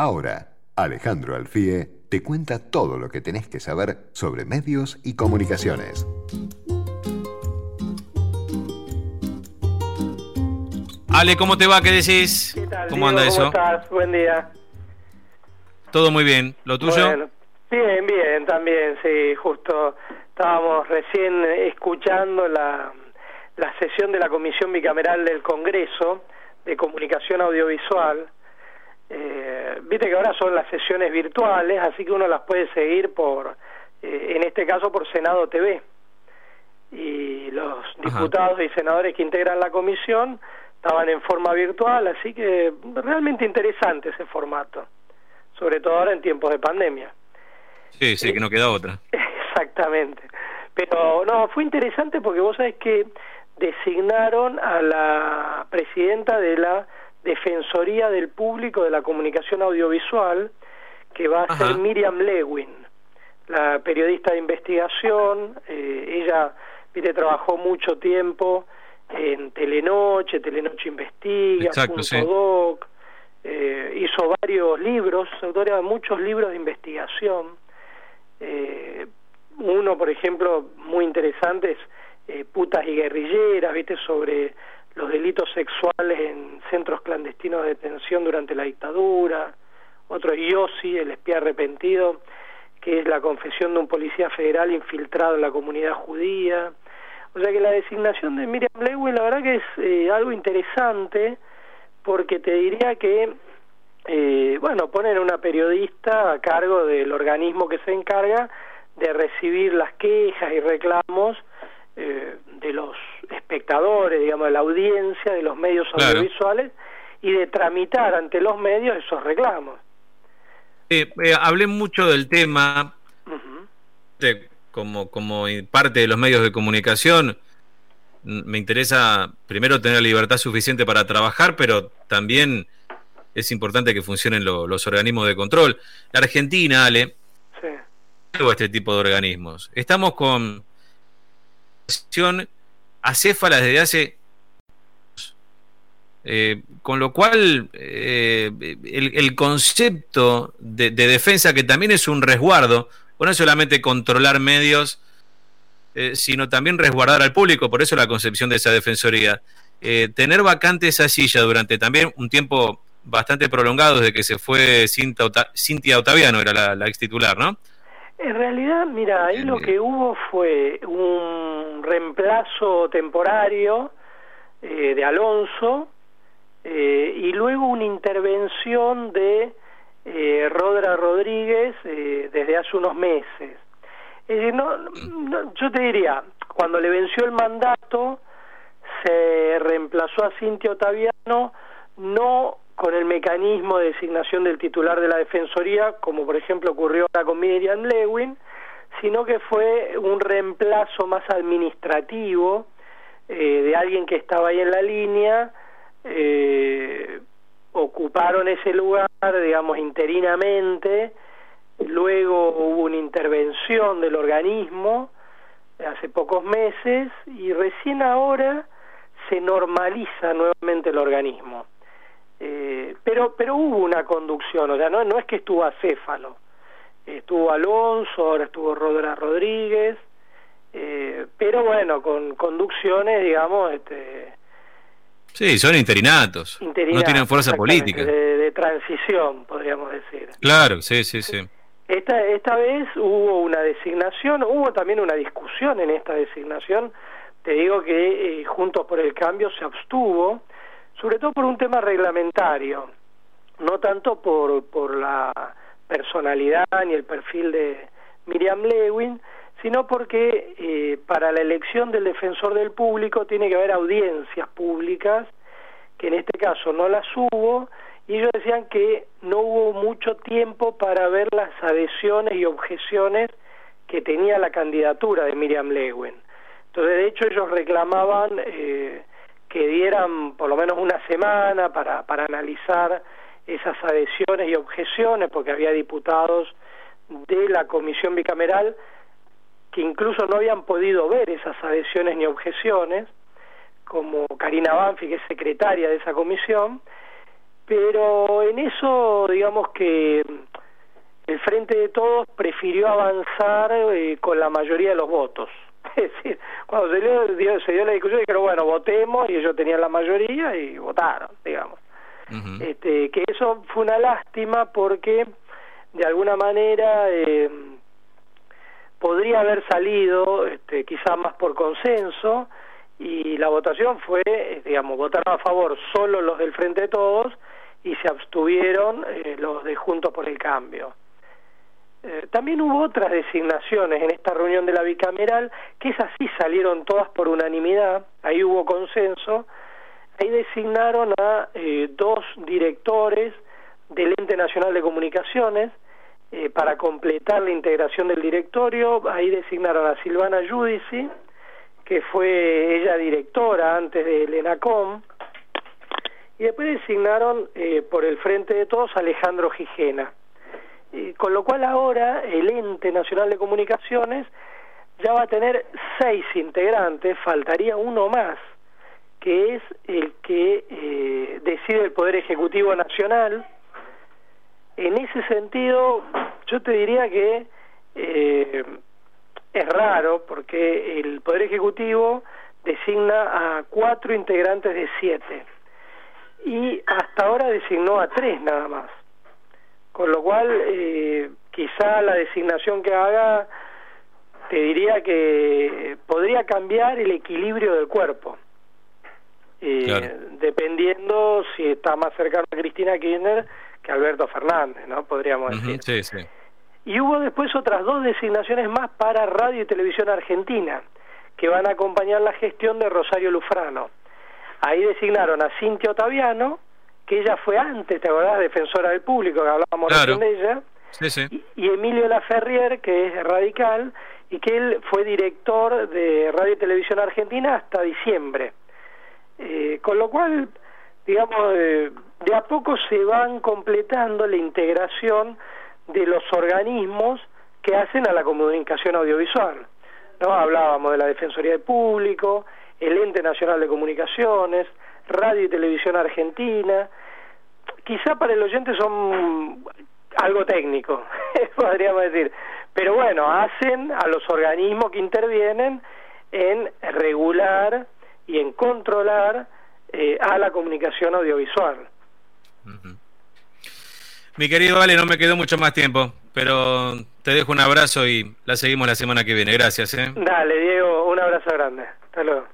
Ahora, Alejandro Alfie te cuenta todo lo que tenés que saber sobre medios y comunicaciones. Ale, ¿cómo te va? ¿Qué decís? ¿Qué tal, ¿Cómo Diego? anda eso? ¿Cómo estás? Buen día. Todo muy bien. ¿Lo tuyo? Bueno, bien, bien, también, sí, justo estábamos recién escuchando la, la sesión de la Comisión Bicameral del Congreso de Comunicación Audiovisual. Viste que ahora son las sesiones virtuales, así que uno las puede seguir por, eh, en este caso por Senado TV. Y los diputados y senadores que integran la comisión estaban en forma virtual, así que realmente interesante ese formato, sobre todo ahora en tiempos de pandemia. Sí, sí, que no queda otra. Exactamente. Pero no, fue interesante porque vos sabés que designaron a la presidenta de la Defensoría del Público de la Comunicación Audiovisual, que va a Ajá. ser Miriam Lewin, la periodista de investigación. eh, ella, viste, trabajó mucho tiempo en Telenoche, Telenoche Investiga, Exacto, Punto sí. Doc, eh, hizo varios libros, autora de muchos libros de investigación. Eh, uno, por ejemplo, muy interesante es eh, Putas y Guerrilleras, ¿viste? Sobre los delitos sexuales en centros clandestinos de detención durante la dictadura. Otro, Yossi, el espía arrepentido, que es la confesión de un policía federal infiltrado en la comunidad judía. O sea que la designación de Miriam Lewin, la verdad que es eh, algo interesante, porque te diría que eh, bueno, poner una periodista a cargo del organismo que se encarga de recibir las quejas y reclamos eh, de los espectadores, digamos, de la audiencia, de los medios Claro. audiovisuales y de tramitar ante los medios esos reclamos. Eh, eh, hablé mucho del tema de- como, como parte de los medios de comunicación. Me interesa primero tener libertad suficiente para trabajar, pero también es importante que funcionen lo- los organismos de control. La Argentina, Ale, Sí. este tipo de organismos. Estamos con situación acéfala desde hace eh, con lo cual eh, el, concepto de, de defensa que también es un resguardo, no es solamente controlar medios, eh, sino también resguardar al público, por eso la concepción de esa defensoría. Eh, tener vacante esa silla durante también un tiempo bastante prolongado desde que se fue Cinta Cintia Otaviano, era la, la ex titular, ¿no? En realidad, mira, ahí lo que hubo fue un reemplazo temporario eh, de Alonso eh, y luego una intervención de eh, Rodra Rodríguez eh, desde hace unos meses. Es decir, no, no- yo te diría, cuando le venció el mandato, se reemplazó a Cintia Otaviano, no mecanismo de designación del titular de la Defensoría, como por ejemplo ocurrió ahora con Miriam Lewin, sino que fue un reemplazo más administrativo eh, de alguien que estaba ahí en la línea, eh, ocuparon ese lugar, digamos, interinamente, luego hubo una intervención del organismo hace pocos meses y recién ahora se normaliza nuevamente el organismo. Pero pero hubo una conducción, o sea, no, no es que estuvo acéfalo, estuvo Alonso, ahora estuvo Rodra Rodríguez, eh, pero bueno, con conducciones, digamos, este, Sí, son interinatos. no tienen fuerza política. De, de transición, podríamos decir. Claro, sí, sí, sí. Esta, esta vez hubo una designación, hubo también una discusión en esta designación. Te digo que eh, Juntos por el Cambio se abstuvo, sobre todo por un tema reglamentario, no tanto por, por la personalidad ni el perfil de Miriam Lewin, sino porque eh, para la elección del defensor del público tiene que haber audiencias públicas, que en este caso no las hubo, y ellos decían que no hubo mucho tiempo para ver las adhesiones y objeciones que tenía la candidatura de Miriam Lewin. Entonces, de hecho, ellos reclamaban eh, que dieran por lo menos una semana para, para analizar esas adhesiones y objeciones, porque había diputados de la comisión bicameral que incluso no habían podido ver esas adhesiones ni objeciones, como Karina Banfi, que es secretaria de esa comisión, pero en eso, digamos que el Frente de Todos prefirió avanzar eh, con la mayoría de los votos. Es decir, cuando se dio, se dio la discusión, dijeron, bueno, votemos, y ellos tenían la mayoría y votaron, digamos. Este, que eso fue una lástima porque, de alguna manera, eh, podría haber salido, este, quizá más por consenso, y la votación fue, eh, digamos, votaron a favor solo los del Frente de Todos y se abstuvieron eh, los de Juntos por el Cambio. Eh, también hubo otras designaciones en esta reunión de la bicameral, que esas sí salieron todas por unanimidad, ahí hubo consenso, ahí designaron a dos directores del Ente Nacional de Comunicaciones, para completar la integración del directorio, ahí designaron a Silvana Judici, que fue ella directora antes del ENACOM, y después designaron eh, por el Frente de Todos a Alejandro Gijena. con lo cual ahora el Ente Nacional de Comunicaciones ya va a tener seis integrantes, faltaría uno más, que es el que eh, decide el Poder Ejecutivo Nacional. En ese sentido, yo te diría que eh, es raro porque el Poder Ejecutivo designa a cuatro integrantes de siete y hasta ahora designó a tres nada más. Con lo cual, eh, quizá la designación que haga, te diría que podría cambiar el equilibrio del cuerpo. Dependiendo si está más cercano a Cristina Kirchner que Alberto Fernández, ¿no? Podríamos decir. Sí, sí. Y hubo después otras dos designaciones más para Radio y Televisión Argentina, que van a acompañar la gestión de Rosario Lufrano. Ahí designaron a Cintia Otaviano, que ella fue antes, ¿te acordás? Defensora del público, que hablábamos de ella. Y, Emilio Laferrier, que es radical, y que él fue director de Radio y Televisión Argentina hasta diciembre. Eh, con lo cual, digamos, de a poco se van completando la integración de los organismos que hacen a la comunicación audiovisual. ¿no? Hablábamos de la Defensoría del Público, el Ente Nacional de Comunicaciones, Radio y Televisión Argentina. Quizá para el oyente son algo técnico, podríamos decir, pero bueno, hacen a los organismos que intervienen en regular y en controlar eh, a la comunicación audiovisual. Mi querido Vale, no me quedó mucho más tiempo, pero te dejo un abrazo y la seguimos la semana que viene. Gracias. ¿eh? Dale, Diego, un abrazo grande. Hasta luego.